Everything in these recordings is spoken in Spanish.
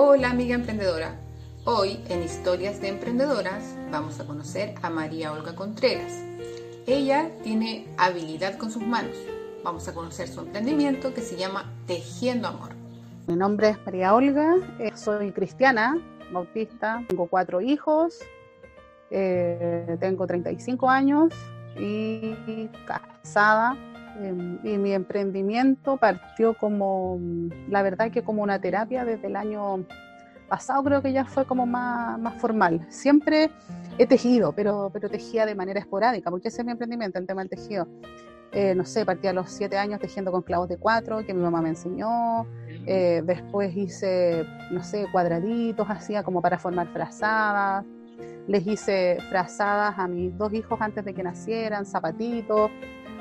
Hola amiga emprendedora. Hoy en Historias de Emprendedoras vamos a conocer a María Olga Contreras. Ella tiene habilidad con sus manos. Vamos a conocer su emprendimiento que se llama Tejiendo Amor. Mi nombre es María Olga, eh, soy cristiana, bautista, tengo cuatro hijos, eh, tengo 35 años y casada. Em, y mi emprendimiento partió como, la verdad que como una terapia desde el año pasado creo que ya fue como más, más formal. Siempre he tejido, pero, pero tejía de manera esporádica, porque ese es mi emprendimiento, el tema del tejido. Eh, no sé, partí a los siete años tejiendo con clavos de cuatro, que mi mamá me enseñó. Eh, después hice, no sé, cuadraditos, hacía como para formar frazadas. Les hice frazadas a mis dos hijos antes de que nacieran, zapatitos.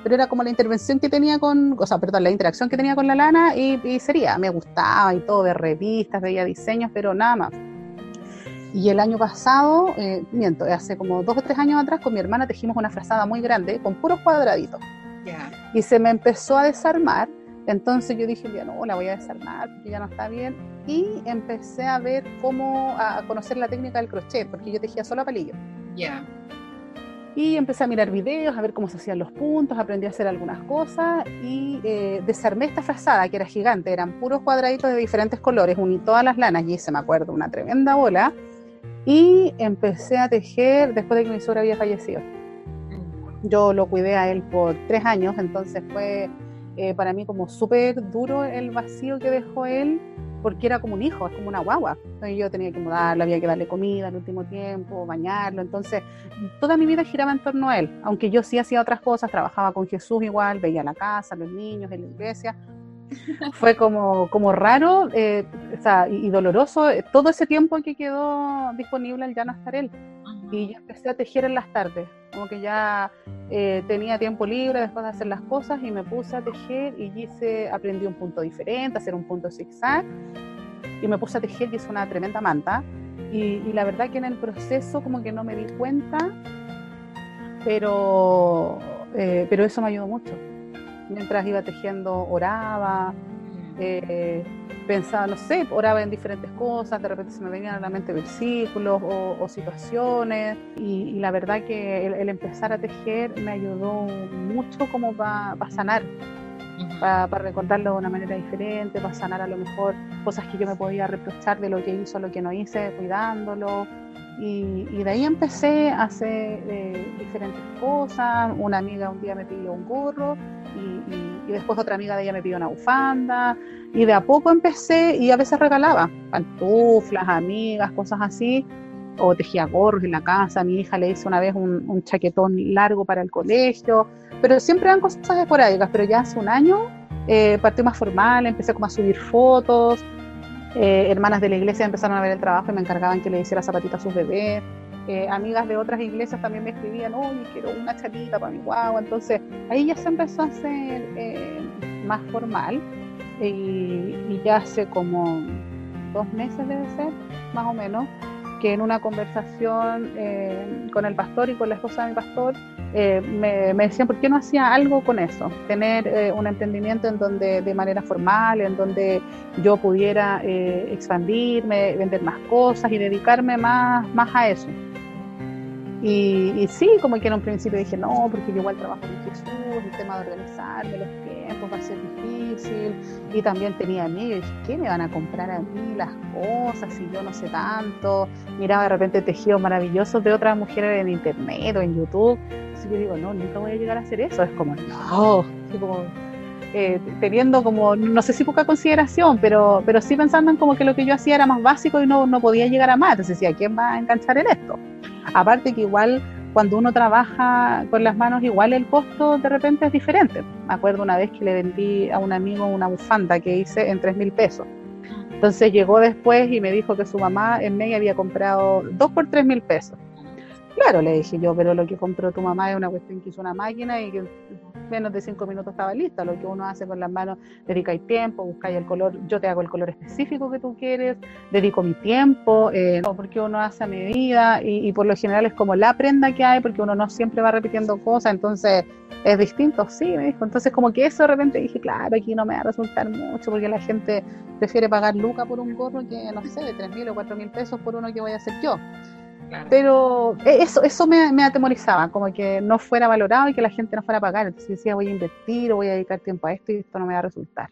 Pero era como la intervención que tenía con, o sea, perdón, la interacción que tenía con la lana y, sería, me gustaba y todo, de revistas, veía diseños, pero nada más. Y el año pasado, eh, miento, hace como dos o tres años atrás, con mi hermana tejimos una frazada muy grande con puros cuadraditos. Y se me empezó a desarmar. Entonces yo dije, ya no, la voy a desarmar porque ya no está bien. Y empecé a ver cómo, a conocer la técnica del crochet, porque yo tejía solo a palillo. Ya. Y empecé a mirar videos, a ver cómo se hacían los puntos, aprendí a hacer algunas cosas y eh, desarmé esta frazada que era gigante, eran puros cuadraditos de diferentes colores, uní todas las lanas y hice, me acuerdo, una tremenda bola. Y empecé a tejer después de que mi suegra había fallecido. Yo lo cuidé a él por tres años, entonces fue eh, para mí como súper duro el vacío que dejó él, porque era como un hijo, es como una guagua. Entonces yo tenía que mudarlo, había que darle comida al último tiempo, bañarlo. Entonces toda mi vida giraba en torno a él, aunque yo sí hacía otras cosas, trabajaba con Jesús igual, veía la casa, los niños, en la iglesia. Fue como, como raro eh, o sea, y, doloroso eh, todo ese tiempo que quedó disponible al ya no estar él. Y yo empecé a tejer en las tardes, como que ya eh, tenía tiempo libre después de hacer las cosas y me puse a tejer y hice, aprendí un punto diferente, hacer un punto zigzag y me puse a tejer y hice una tremenda manta. Y, la verdad que en el proceso como que no me di cuenta, pero, eh, pero eso me ayudó mucho. Mientras iba tejiendo oraba, eh, pensaba, no sé, oraba en diferentes cosas, de repente se me venían a la mente versículos o, situaciones, y, la verdad que el, empezar a tejer me ayudó mucho como para sanar, para recordarlo de una manera diferente, para sanar a lo mejor cosas que yo me podía reprochar de lo que hizo, lo que no hice, cuidándolo. Y, de ahí empecé a hacer eh, diferentes cosas. Una amiga un día me pidió un gorro y, después otra amiga de ella me pidió una bufanda. Y de a poco empecé y a veces regalaba pantuflas, amigas, cosas así. O tejía gorros en la casa. Mi hija le hice una vez un, chaquetón largo para el colegio. Pero siempre eran cosas esporádicas. Pero ya hace un año eh, partí más formal, empecé como a subir fotos eh, hermanas de la iglesia empezaron a ver el trabajo y me encargaban que le hiciera zapatitas a sus bebés. Eh, amigas de otras iglesias también me escribían, oye, quiero una chatita para mi guagua. Entonces ahí ya se empezó a hacer eh, más formal y, ya hace como dos meses debe ser, más o menos, que en una conversación con el pastor y con la esposa de mi pastor, eh, me, decían, ¿por qué no hacía algo con eso? Tener eh, un emprendimiento en donde de manera formal, en donde yo pudiera eh, expandirme, vender más cosas y dedicarme más, más a eso. Y, sí, como que en un principio dije, no, porque yo igual trabajo con Jesús, el tema de organizarme tiempos va a ser difícil. Y también tenía dije, ¿qué me van a comprar a mí las cosas si yo no sé tanto? Miraba de repente tejidos maravillosos de otras mujeres en internet o en YouTube yo digo, no, nunca voy a llegar a hacer eso. Es como, no, como, eh, teniendo como, no sé si poca consideración, pero, pero sí pensando en como que lo que yo hacía era más básico y no, no podía llegar a más. Entonces decía, ¿quién va a enganchar en esto? Aparte que igual cuando uno trabaja con las manos, igual el costo de repente es diferente. Me acuerdo una vez que le vendí a un amigo una bufanda que hice en 3 mil pesos. Entonces llegó después y me dijo que su mamá en media había comprado dos por tres mil pesos Claro, le dije yo, pero lo que compró tu mamá es una cuestión que hizo una máquina y que menos de cinco minutos estaba lista. Lo que uno hace con las manos, dedicáis tiempo, buscáis el color, yo te hago el color específico que tú quieres, dedico mi tiempo, eh, porque uno hace a medida y, y por lo general es como la prenda que hay, porque uno no siempre va repitiendo cosas, entonces es distinto, sí, me dijo. Entonces como que eso de repente dije, claro, aquí no me va a resultar mucho porque la gente prefiere pagar luca por un gorro que, no sé, de tres mil o cuatro mil pesos por uno que voy a hacer yo. Pero e, eso, eso me, atemorizaba, como que no fuera valorado y que la gente no fuera a pagar. Entonces decía, voy a invertir o voy a dedicar tiempo a esto y esto no me va a resultar.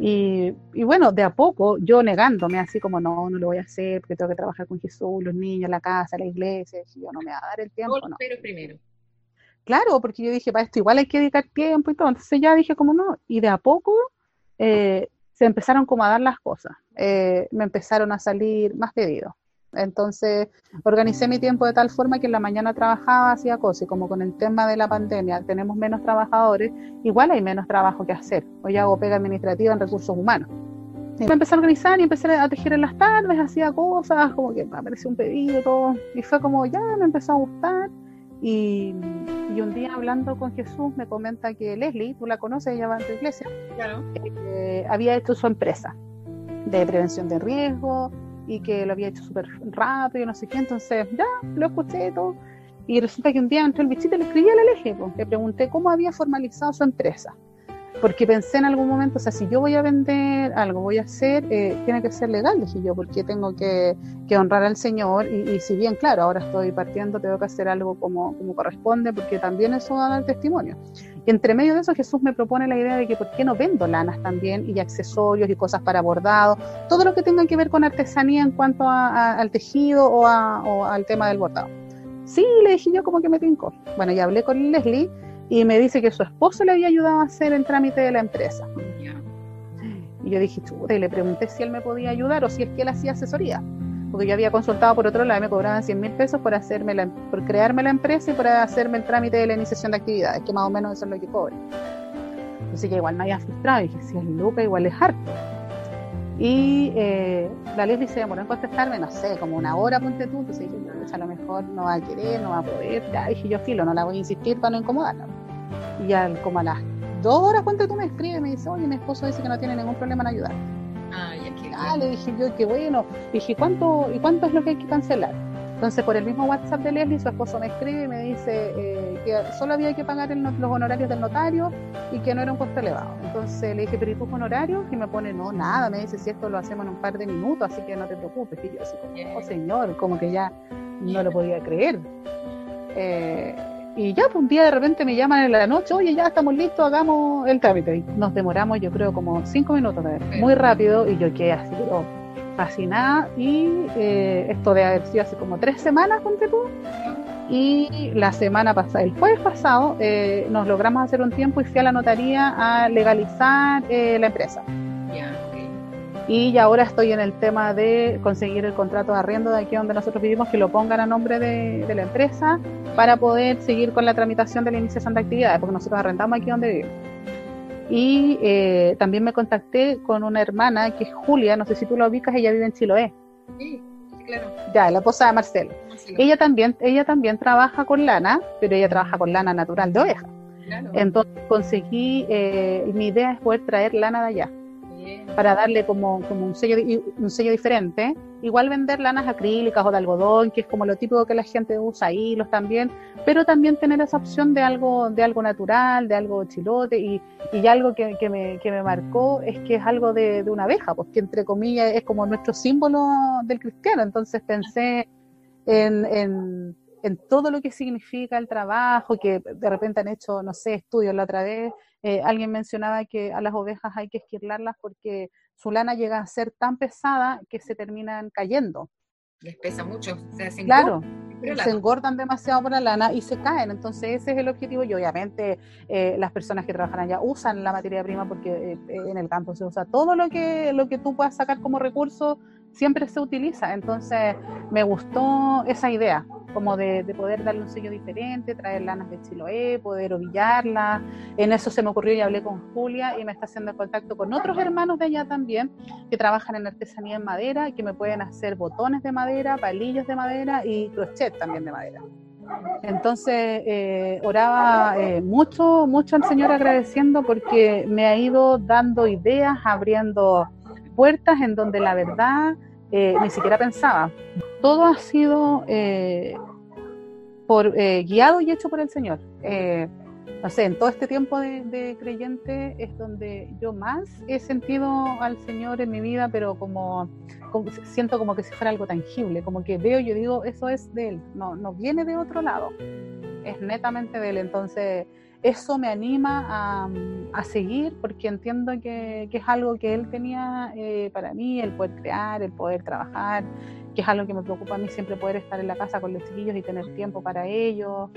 Y, bueno, de a poco, yo negándome, así como no, no lo voy a hacer porque tengo que trabajar con Jesús, los niños, la casa, la iglesia, y yo no me va a dar el tiempo. No, pero primero. Claro, porque yo dije, para esto igual hay que dedicar tiempo y todo. Entonces ya dije, como no, y de a poco eh, se empezaron como a dar las cosas. Eh, me empezaron a salir más pedidos entonces, organicé mi tiempo de tal forma que en la mañana trabajaba, hacía cosas, y como con el tema de la pandemia tenemos menos trabajadores, igual hay menos trabajo que hacer. Hoy hago pega administrativa en recursos humanos. Y me empecé a organizar y empecé a tejer en las tardes, hacía cosas, como que me apareció un pedido, todo. Y fue como, ya me empezó a gustar. Y, un día hablando con Jesús me comenta que Leslie, tú la conoces, ella va a tu iglesia, claro. Eh, había hecho su empresa de prevención de riesgo, y que lo había hecho súper rápido, no sé qué, entonces ya lo escuché todo. Y resulta que un día entró el bichito y le escribí al eje, le pregunté cómo había formalizado su empresa. Porque pensé en algún momento, o sea, si yo voy a vender algo, voy a hacer, eh, tiene que ser legal, dije yo, porque tengo que, honrar al Señor. Y, y, si bien, claro, ahora estoy partiendo, tengo que hacer algo como, corresponde, porque también eso da el testimonio. Y entre medio de eso Jesús me propone la idea de que por qué no vendo lanas también y accesorios y cosas para bordado, todo lo que tenga que ver con artesanía en cuanto al tejido o, al tema del bordado. Sí, le dije yo como que me tincó. Bueno, ya hablé con Leslie y me dice que su esposo le había ayudado a hacer el trámite de la empresa. Y yo dije, chuta, y le pregunté si él me podía ayudar o si es que él hacía asesoría porque yo había consultado por otro lado y me cobraban 100 mil pesos por, hacerme la, por crearme la empresa y por hacerme el trámite de la iniciación de actividades, que más o menos eso es lo que cobro. Así que igual me había frustrado y dije, si es Luca, igual es harto. Y eh, la ley se demoró en contestarme, no sé, como una hora, ponte tú. Entonces dije, pues a lo mejor no va a querer, no va a poder. Ya dije yo, filo, no la voy a insistir para no incomodarla. Y ya como a las dos horas, ponte tú, me escribe y me dice, oye, mi esposo dice que no tiene ningún problema en ayudar. Ah, ah, le dije yo, qué bueno. dije, ¿cuánto, ¿y cuánto es lo que hay que cancelar? Entonces, por el mismo WhatsApp de Leslie, su esposo me escribe y me dice eh, que solo había que pagar los honorarios del notario y que no era un costo elevado. Entonces le dije, ¿pero y tus honorarios? Y me pone, no, nada. Me dice, si esto lo hacemos en un par de minutos, así que no te preocupes. Y yo así como, oh señor, como que ya no lo podía creer. Eh, y ya, pues un día de repente me llaman en la noche, oye, ya estamos listos, hagamos el trámite. Y nos demoramos, yo creo, como cinco minutos, muy rápido, y yo quedé así, pero fascinada. Y eh, esto de haber sido hace como tres semanas, ponte tú. Y la semana pasada, el jueves pasado, eh, nos logramos hacer un tiempo y fui a la notaría a legalizar eh, la empresa y ahora estoy en el tema de conseguir el contrato de arriendo de aquí donde nosotros vivimos, que lo pongan a nombre de, la empresa para poder seguir con la tramitación de la iniciación de actividades, porque nosotros arrendamos aquí donde vivimos. Y eh, también me contacté con una hermana que es Julia, no sé si tú la ubicas, ella vive en Chiloé. Sí, claro. Ya, la esposa de Marcelo. Ella también, ella también trabaja con lana, pero ella trabaja con lana natural de oveja. Entonces conseguí, eh, mi idea es poder traer lana de allá para darle como, como un, sello, un sello diferente. Igual vender lanas acrílicas o de algodón, que es como lo típico que la gente usa, hilos también, pero también tener esa opción de algo, de algo natural, de algo chilote, y, y algo que, que, me, que me marcó es que es algo de, de una abeja, porque entre comillas es como nuestro símbolo del cristiano. Entonces pensé en, en en todo lo que significa el trabajo, que de repente han hecho, no sé, estudios la otra vez, eh, alguien mencionaba que a las ovejas hay que esquirlarlas porque su lana llega a ser tan pesada que se terminan cayendo. Les pesa mucho, se Claro, se engordan demasiado por la lana y se caen. Entonces ese es el objetivo y obviamente eh, las personas que trabajan allá usan la materia prima porque eh, en el campo se usa todo lo que, lo que tú puedas sacar como recurso siempre se utiliza. Entonces me gustó esa idea como de, poder darle un sello diferente, traer lanas de Chiloé, poder ovillarlas. En eso se me ocurrió y hablé con Julia y me está haciendo contacto con otros hermanos de allá también que trabajan en artesanía en madera y que me pueden hacer botones de madera, palillos de madera y crochet también de madera. Entonces eh, oraba eh, mucho, mucho al Señor agradeciendo porque me ha ido dando ideas, abriendo puertas en donde la verdad eh, ni siquiera pensaba. Todo ha sido por, guiado y hecho por el Señor. no sé, en todo este tiempo de, de, creyente es donde yo más he sentido al Señor en mi vida, pero como siento como que si fuera algo tangible, como que veo y yo digo, eso es de él, no, no viene de otro lado, es netamente de él. Entonces, eso me anima a, a seguir porque entiendo que, que, es algo que él tenía eh, para mí, el poder crear, el poder trabajar, que es algo que me preocupa a mí siempre poder estar en la casa con los chiquillos y tener tiempo para ellos.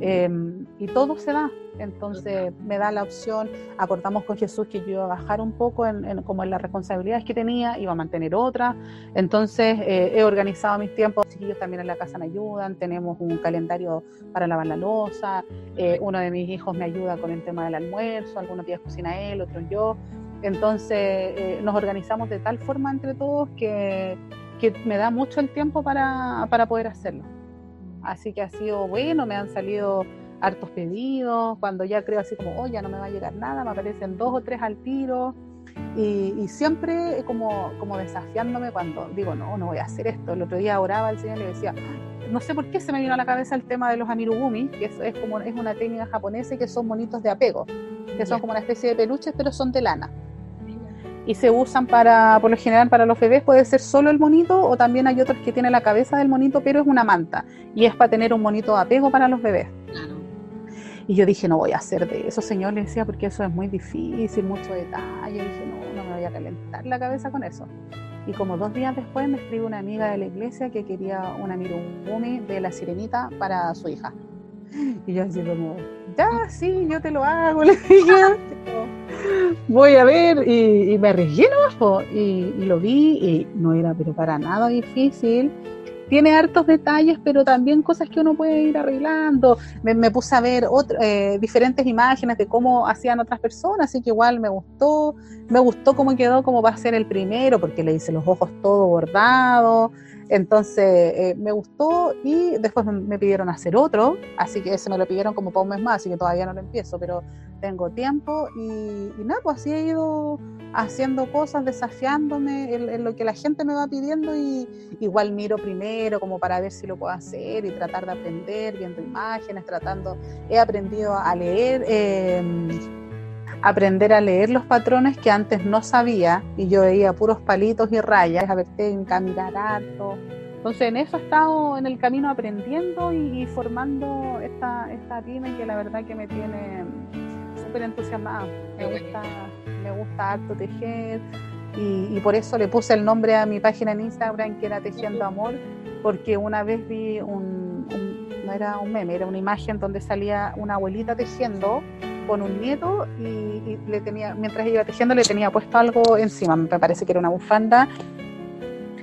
Em, y todo se da. Entonces me da la opción, acordamos con Jesús que yo iba a bajar un poco en, como en las responsabilidades que tenía, iba a mantener otra. Entonces eh, he organizado mis tiempos, los chiquillos también en la casa me ayudan, tenemos un calendario para lavar la losa, eh, uno de mis hijos me ayuda con el tema del almuerzo, algunos días cocina él, otros yo. Entonces eh, nos organizamos de tal forma entre todos que, que me da mucho el tiempo para, para poder hacerlo. Así que ha sido bueno, me han salido hartos pedidos, cuando ya creo así como, oh, ya no me va a llegar nada, me aparecen dos o tres al tiro. Y, siempre como, como desafiándome cuando digo, no, no voy a hacer esto. El otro día oraba al Señor y le decía, no sé por qué se me vino a la cabeza el tema de los amirugumi, que es, es como es una técnica japonesa que son monitos de apego, que son como una especie de peluches, pero son de lana y se usan para, por lo general, para los bebés puede ser solo el monito o también hay otros que tienen la cabeza del monito, pero es una manta y es para tener un monito de apego para los bebés. Y yo dije, no voy a hacer de eso, señor, le decía, porque eso es muy difícil, mucho detalle. Y dije, no, no me voy a calentar la cabeza con eso. Y como dos días después me escribe una amiga de la iglesia que quería una mirumumi de la sirenita para su hija. Y yo así como, ya, sí, yo te lo hago, le dije, voy a ver, y, me arriesgué nomás, y, y, lo vi, y no era pero para nada difícil. Tiene hartos detalles, pero también cosas que uno puede ir arreglando. Me, puse a ver eh, diferentes imágenes de cómo hacían otras personas, así que igual me gustó. Me gustó cómo quedó como va a ser el primero, porque le hice los ojos todo bordado. Entonces eh, me gustó y después me, pidieron hacer otro, así que ese me lo pidieron como para un mes más, así que todavía no lo empiezo, pero tengo tiempo y, nada, pues así he ido haciendo cosas, desafiándome en, lo que la gente me va pidiendo y igual miro primero como para ver si lo puedo hacer y tratar de aprender, viendo imágenes, tratando, he aprendido a leer. Em, aprender a leer los patrones que antes no sabía y yo veía puros palitos y rayas, a ver caminar harto. Entonces en eso he estado en el camino aprendiendo y, formando esta, esta pyme que la verdad que me tiene súper entusiasmada. Me gusta, me gusta harto tejer y, por eso le puse el nombre a mi página en Instagram que era Tejiendo Amor, porque una vez vi un, no era un meme, era una imagen donde salía una abuelita tejiendo con un nieto y, le tenía, mientras iba tejiendo le tenía puesto algo encima, me parece que era una bufanda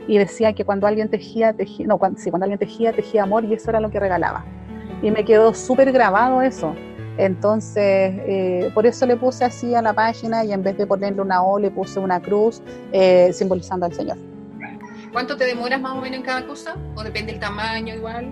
y decía que cuando alguien tejía, tejía no, cuando, sí, cuando alguien tejía, tejía amor y eso era lo que regalaba. Y me quedó súper grabado eso. Entonces, eh, por eso le puse así a la página y en vez de ponerle una O, le puse una cruz eh, simbolizando al Señor. ¿Cuánto te demoras más o menos en cada cosa? ¿O depende del tamaño igual?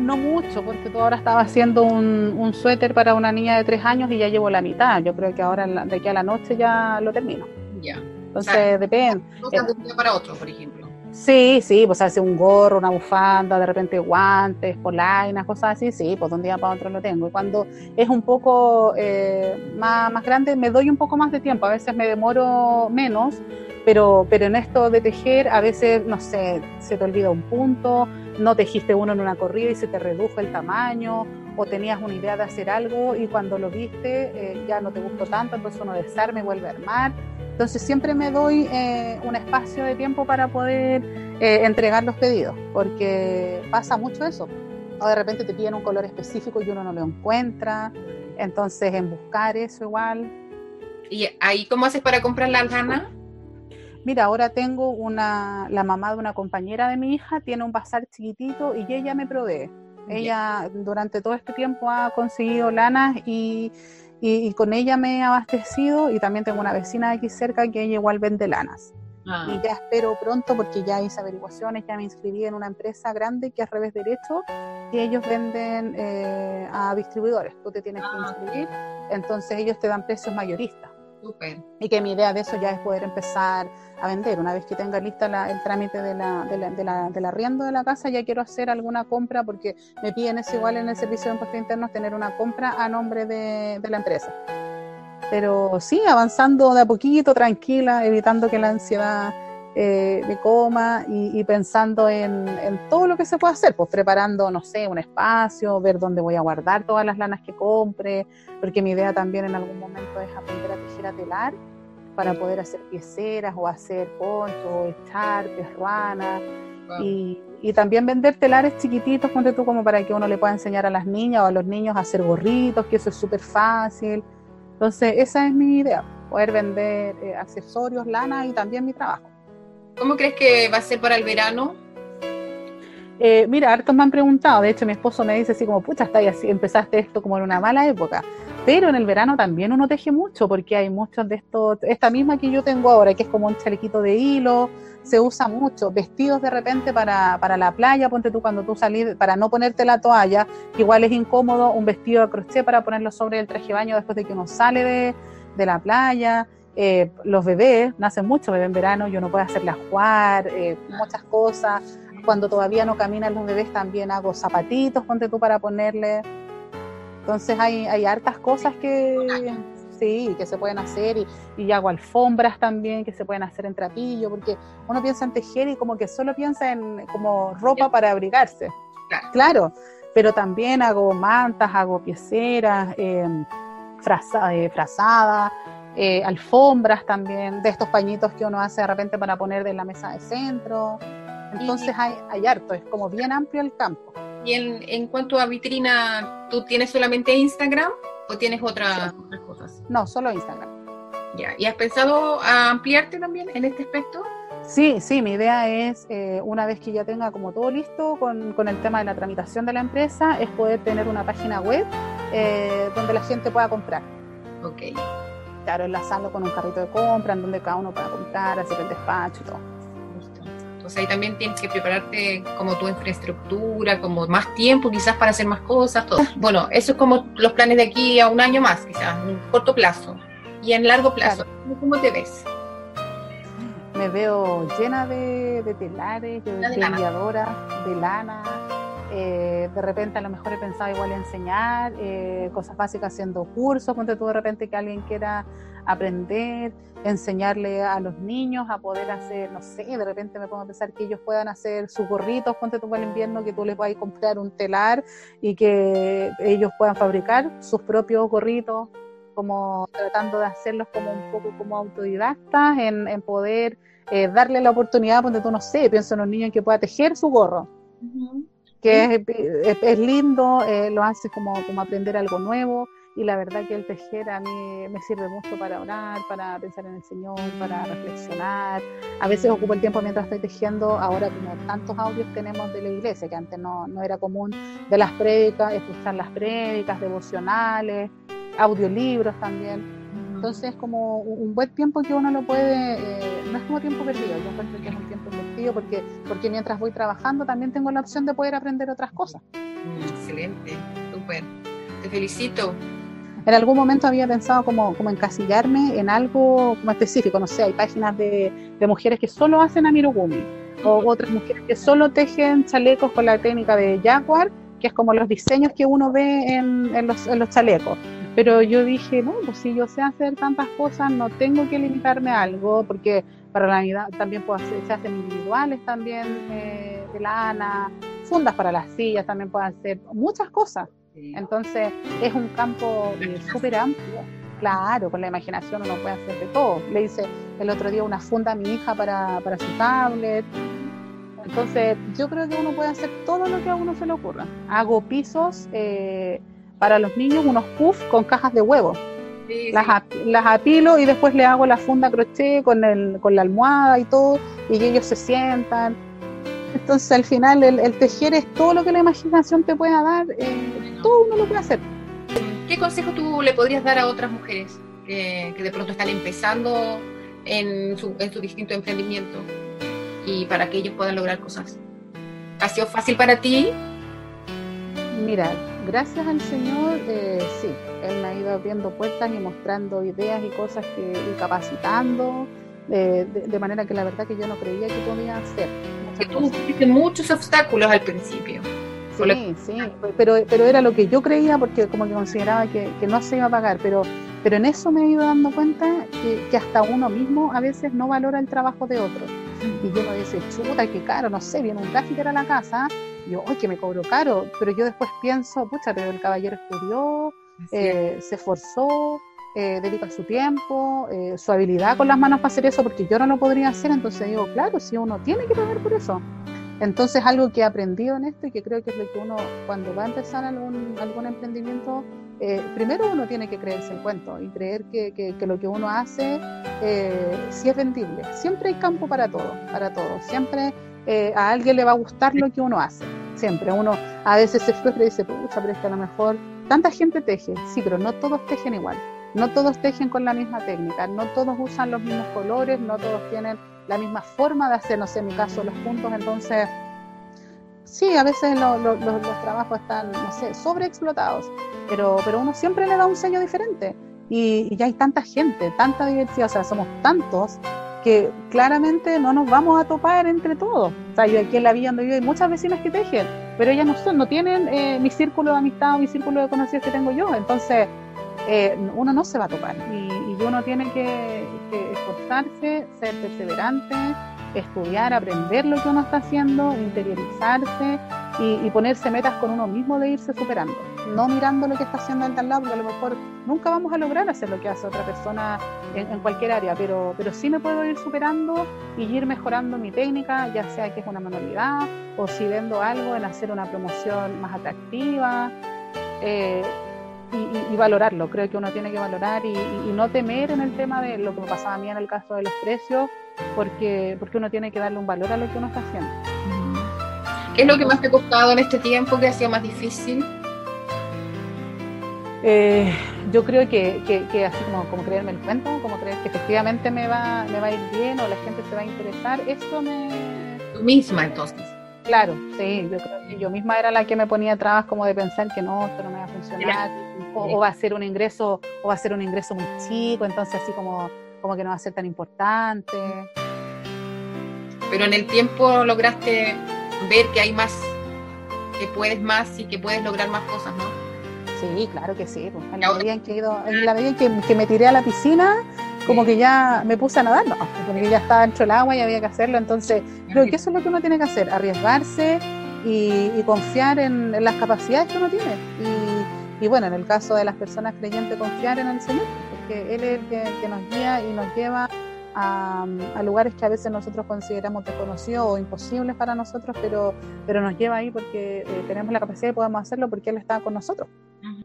No mucho, porque tú ahora estaba haciendo un, un, suéter para una niña de tres años y ya llevo la mitad. Yo creo que ahora de aquí a la noche ya lo termino. Ya. Entonces depende. de un día para otro, por ejemplo. Sí, sí, pues hace un gorro, una bufanda, de repente guantes, polainas, cosas así, sí, pues de un día para otro lo tengo. Y cuando es un poco eh, más, más grande, me doy un poco más de tiempo. A veces me demoro menos, pero, pero en esto de tejer, a veces, no sé, se te olvida un punto, no tejiste uno en una corrida y se te redujo el tamaño, o tenías una idea de hacer algo y cuando lo viste eh, ya no te gustó tanto, entonces uno desarme, vuelve a armar. Entonces siempre me doy eh, un espacio de tiempo para poder eh, entregar los pedidos, porque pasa mucho eso. O de repente te piden un color específico y uno no lo encuentra, entonces en buscar eso igual. ¿Y ahí cómo haces para comprar la lana? Mira, ahora tengo una, la mamá de una compañera de mi hija tiene un bazar chiquitito y ella me provee. Ella durante todo este tiempo ha conseguido lanas y, y, con ella me he abastecido y también tengo una vecina de aquí cerca que ella igual vende lanas. Ah. Y ya espero pronto porque ya hice averiguaciones, ya me inscribí en una empresa grande que es Revés Derecho y ellos venden eh, a distribuidores. Tú te tienes que ah, inscribir, entonces ellos te dan precios mayoristas. Y que mi idea de eso ya es poder empezar a vender. Una vez que tenga lista el trámite de la, de, la, de, la, del arriendo de la casa, ya quiero hacer alguna compra porque me piden eso igual en el servicio de impuestos internos, tener una compra a nombre de, de la empresa. Pero sí, avanzando de a poquito, tranquila, evitando que la ansiedad eh, me coma y, pensando en, todo lo que se puede hacer, pues preparando, no sé, un espacio, ver dónde voy a guardar todas las lanas que compre, porque mi idea también en algún momento es aprender a tejer a telar para poder hacer pieceras o hacer ponchos, echarpes, ruanas. Y, y, también vender telares chiquititos, ponte tú como para que uno le pueda enseñar a las niñas o a los niños a hacer gorritos, que eso es súper fácil. Entonces, esa es mi idea, poder vender eh, accesorios, lana y también mi trabajo. ¿Cómo crees que va a ser para el verano? Eh, mira, hartos me han preguntado, de hecho mi esposo me dice así como, pucha, está así, empezaste esto como en una mala época, pero en el verano también uno teje mucho porque hay muchos de estos, esta misma que yo tengo ahora, que es como un chalequito de hilo, se usa mucho, vestidos de repente para, para la playa, ponte tú cuando tú salís, para no ponerte la toalla, igual es incómodo, un vestido de crochet para ponerlo sobre el traje de baño después de que uno sale de, de la playa, eh, los bebés nacen mucho, bebé en verano, yo no puedo hacerles jugar, eh, muchas cosas. Cuando todavía no caminan los bebés también hago zapatitos, ponte tú para ponerle. Entonces hay, hay hartas cosas que sí, que se pueden hacer y, y, hago alfombras también que se pueden hacer en trapillo, porque uno piensa en tejer y como que solo piensa en como ropa para abrigarse. Claro, pero también hago mantas, hago pieceras, eh, frazadas, eh, alfombras también, de estos pañitos que uno hace de repente para poner de la mesa de centro. Entonces hay, hay harto, es como bien amplio el campo. Y en, en cuanto a vitrina, ¿tú tienes solamente Instagram o tienes otras cosas? No, solo Instagram. Ya, ¿y has pensado a ampliarte también en este aspecto? Sí, sí, mi idea es, eh, una vez que ya tenga como todo listo con, con, el tema de la tramitación de la empresa, es poder tener una página web eh, donde la gente pueda comprar. Ok claro, enlazarlo con un carrito de compra en donde cada uno pueda comprar, hacer el despacho y todo. Entonces ahí también tienes que prepararte como tu infraestructura, como más tiempo quizás para hacer más cosas, todo. Bueno, eso es como los planes de aquí a un año más, quizás, en corto plazo. Y en largo plazo, ¿cómo te ves? Me veo llena de, telares, de, de, de lana eh, de repente a lo mejor he pensado igual enseñar eh, cosas básicas haciendo cursos, ponte tú de repente que alguien quiera aprender, enseñarle a los niños a poder hacer, no sé, de repente me pongo a pensar que ellos puedan hacer sus gorritos, ponte tú para el invierno, que tú les puedas comprar un telar y que ellos puedan fabricar sus propios gorritos, como tratando de hacerlos como un poco como autodidactas, en, poder eh, darle la oportunidad, ponte tú, no sé, pienso en un niño que pueda tejer su gorro que es, lindo, eh, lo hace como, como aprender algo nuevo y la verdad que el tejer a mí me sirve mucho para orar, para pensar en el Señor, para reflexionar. A veces ocupo el tiempo mientras estoy tejiendo, ahora como tantos audios tenemos de la iglesia, que antes no, no era común, de las prédicas, escuchar las prédicas, devocionales, audiolibros también. Entonces es como un buen tiempo que uno lo puede, eh, no es como tiempo perdido, yo encuentro que es un tiempo invertido porque, porque mientras voy trabajando también tengo la opción de poder aprender otras cosas. Mm, excelente, súper, te felicito. En algún momento había pensado como, como encasillarme en algo como específico, no sé, hay páginas de, de mujeres que solo hacen amirogumi o otras mujeres que solo tejen chalecos con la técnica de Jaguar, que es como los diseños que uno ve en, en, los, en los chalecos. Pero yo dije, no, pues si yo sé hacer tantas cosas, no tengo que limitarme a algo, porque para la Navidad también puedo hacer, se hacen individuales también eh, de lana, fundas para las sillas también puedo hacer, muchas cosas. Entonces es un campo eh, súper amplio. Claro, con la imaginación uno puede hacer de todo. Le hice el otro día una funda a mi hija para, para su tablet. Entonces yo creo que uno puede hacer todo lo que a uno se le ocurra. Hago pisos. Eh, para los niños unos puffs con cajas de huevos. las, apilo y después le hago la funda crochet con, el, con la almohada y todo, y ellos se sientan. Entonces al final el, tejer es todo lo que la imaginación te pueda dar, eh, todo uno lo puede hacer. ¿Qué consejo tú le podrías dar a otras mujeres que, de pronto están empezando en su, en su distinto emprendimiento y para que ellos puedan lograr cosas? ¿Ha sido fácil para ti? Mira, gracias al Señor, eh, sí, Él me ha ido abriendo puertas y mostrando ideas y cosas que, y capacitando, de, manera que la verdad que yo no creía que podía hacer. Que tú tuviste muchos obstáculos al principio. Sí, sí, pero, pero era lo que yo creía porque como que consideraba que, no se iba a pagar, pero, pero en eso me he ido dando cuenta que, que hasta uno mismo a veces no valora el trabajo de otro. Y yo me dice, chuta, qué caro, no sé, viene un gráfico a la casa, y yo, ¡ay, que me cobro caro! Pero yo después pienso, pucha, pero el caballero estudió, eh, se esforzó, eh, dedica su tiempo, eh, su habilidad con las manos para hacer eso, porque yo no lo podría hacer, entonces digo, claro, si uno tiene que pagar por eso. Entonces, algo que he aprendido en esto y que creo que es lo que uno, cuando va a empezar algún, algún emprendimiento, eh, primero uno tiene que creerse el cuento y creer que, que, lo que uno hace eh, sí es vendible. Siempre hay campo para todo, para todo. Siempre eh, a alguien le va a gustar lo que uno hace. Siempre. Uno a veces se frustra y dice, pucha, pero es que a lo mejor tanta gente teje. Sí, pero no todos tejen igual. No todos tejen con la misma técnica. No todos usan los mismos colores. No todos tienen la misma forma de hacer, no sé, en mi caso, los puntos. Entonces, sí, a veces los trabajos están, no sé, sobreexplotados, pero, pero uno siempre le da un sello diferente. Y, ya hay tanta gente, tanta diversidad, o sea, somos tantos que claramente no nos vamos a topar entre todos. O sea, yo aquí en la villa donde vivo hay muchas vecinas que tejen, pero ellas no son, no tienen eh, mi círculo de amistad o mi círculo de conocidos que tengo yo. Entonces, eh, uno no se va a topar y, uno tiene que, esforzarse, ser perseverante, estudiar, aprender lo que uno está haciendo, interiorizarse y, ponerse metas con uno mismo de irse superando, no mirando lo que está haciendo el de al lado, porque a lo mejor nunca vamos a lograr hacer lo que hace otra persona en, cualquier área, pero, pero sí me puedo ir superando y ir mejorando mi técnica, ya sea que es una manualidad o si vendo algo en hacer una promoción más atractiva. Eh, y, valorarlo. Creo que uno tiene que valorar y, no temer en el tema de lo que me pasaba a mí en el caso de los precios, porque, porque uno tiene que darle un valor a lo que uno está haciendo. ¿Qué es lo que más te ha costado en este tiempo? ¿Qué ha sido más difícil? Eh, yo creo que, que, así como, como, creerme el cuento, como creer que efectivamente me va, me va a ir bien o la gente se va a interesar, eso me... Tú misma entonces. Claro, sí, yo creo que yo misma era la que me ponía trabas como de pensar que no, esto no me va a funcionar, o, va a ser un ingreso, o va a ser un ingreso muy chico, entonces así como, como que no va a ser tan importante. Pero en el tiempo lograste ver que hay más, que puedes más y que puedes lograr más cosas, ¿no? Sí, claro que sí. Pues, en, la medida en, que en la medida en que, que me tiré a la piscina, como que ya me puse a nadar, no, porque ya estaba dentro del agua y había que hacerlo, entonces creo que eso es lo que uno tiene que hacer, arriesgarse y, confiar en, las capacidades que uno tiene. Y, bueno, en el caso de las personas creyentes, confiar en el Señor, porque Él es el que, nos guía y nos lleva a, lugares que a veces nosotros consideramos desconocidos o imposibles para nosotros, pero, pero nos lleva ahí porque eh, tenemos la capacidad y podemos hacerlo porque Él está con nosotros.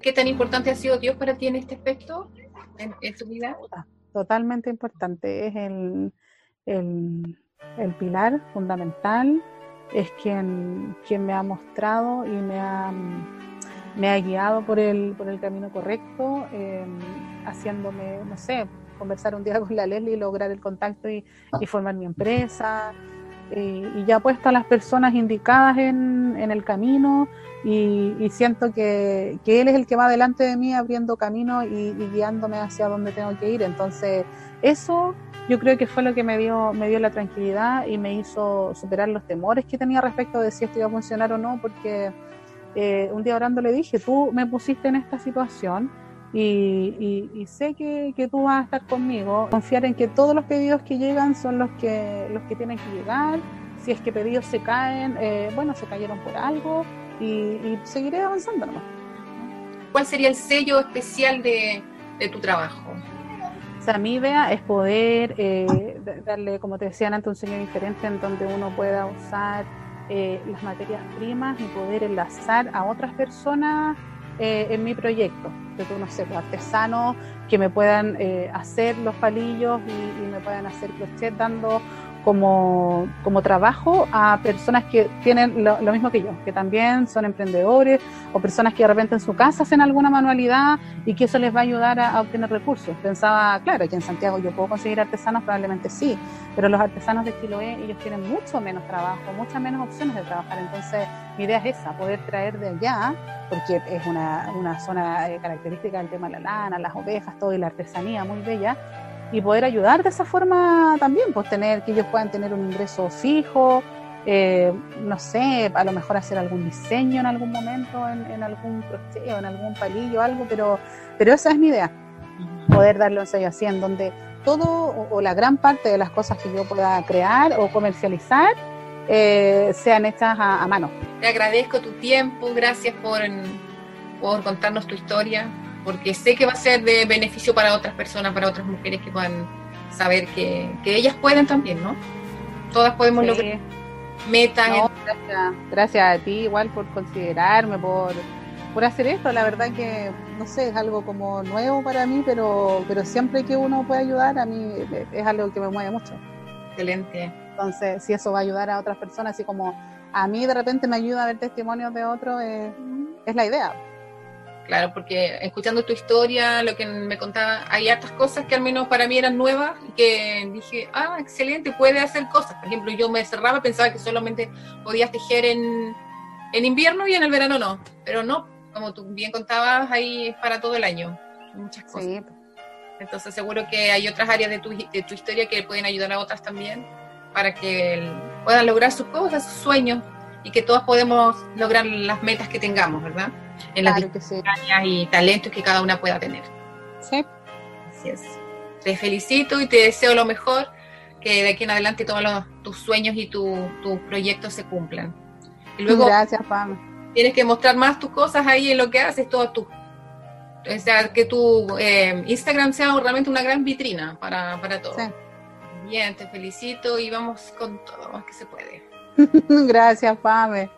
¿Qué tan importante ha sido Dios para ti en este aspecto, en, en tu vida? totalmente importante, es el, el, pilar fundamental, es quien, quien me ha mostrado y me ha, me ha guiado por el, por el camino correcto, em, haciéndome, no sé, conversar un día con la Leslie y lograr el contacto y, y formar mi empresa. y ya puesto a las personas indicadas en, el camino y, siento que, Él es el que va delante de mí abriendo camino y, guiándome hacia donde tengo que ir. Entonces, eso yo creo que fue lo que me dio, me dio la tranquilidad y me hizo superar los temores que tenía respecto de si esto iba a funcionar o no, porque eh, un día orando le dije, tú me pusiste en esta situación y, sé que, tú vas a estar conmigo, confiar en que todos los pedidos que llegan son los que, los que tienen que llegar, si es que pedidos se caen, eh, bueno, se cayeron por algo, y, seguiré avanzando ¿Cuál sería el sello especial de, tu trabajo? O sea, mi idea es poder eh, darle, como te decía antes, un sello diferente en donde uno pueda usar eh, las materias primas y poder enlazar a otras personas eh, en mi proyecto. De no sé, pues, artesanos que me puedan eh, hacer los palillos y, y, me puedan hacer crochet dando como, como trabajo a personas que tienen lo, mismo que yo, que también son emprendedores o personas que de repente en su casa hacen alguna manualidad y que eso les va a ayudar a, obtener recursos. Pensaba, claro, que en Santiago yo puedo conseguir artesanos, probablemente sí, pero los artesanos de Chiloé, ellos tienen mucho menos trabajo, muchas menos opciones de trabajar. Entonces, mi idea es esa, poder traer de allá, porque es una, una zona eh, característica del tema de la lana, las ovejas, todo y la artesanía muy bella y poder ayudar de esa forma también, pues tener que ellos puedan tener un ingreso fijo, eh, no sé, a lo mejor hacer algún diseño en algún momento, en, algún crochet en algún palillo, algo, pero, pero esa es mi idea, poder darle un sello así, en donde todo o, la gran parte de las cosas que yo pueda crear o comercializar eh, sean hechas a, mano. Te agradezco tu tiempo, gracias por, por contarnos tu historia porque sé que va a ser de beneficio para otras personas, para otras mujeres que puedan saber que, ellas pueden también, ¿no? Todas podemos lograr metas. gracias, gracias, a ti igual por considerarme, por, por hacer esto. La verdad que, no sé, es algo como nuevo para mí, pero, pero siempre que uno puede ayudar, a mí es algo que me mueve mucho. Excelente. Entonces, si eso va a ayudar a otras personas, así como a mí de repente me ayuda a ver testimonios de otros, es la idea. Claro, porque escuchando tu historia, lo que me contaba, hay hartas cosas que al menos para mí eran nuevas y que dije, ah, excelente, puede hacer cosas. Por ejemplo, yo me cerraba, pensaba que solamente podías tejer en, en invierno y en el verano no. Pero no, como tú bien contabas, ahí para todo el año. Muchas cosas. Sí. Entonces seguro que hay otras áreas de tu, de tu historia que pueden ayudar a otras también para que puedan lograr sus cosas, sus sueños y que todas podemos lograr las metas que tengamos, ¿verdad? En las áreas y talentos que cada una pueda tener. Sí. Así es. Te felicito y te deseo lo mejor, que de aquí en adelante todos tus sueños y tus proyectos se cumplan. Y luego, Gracias, Pam. Tienes que mostrar más tus cosas ahí en lo que haces, todo tú. O sea, que tu eh, Instagram sea realmente una gran vitrina para, para todo. Bien, te felicito y vamos con todo más que se puede. Gracias, Pame.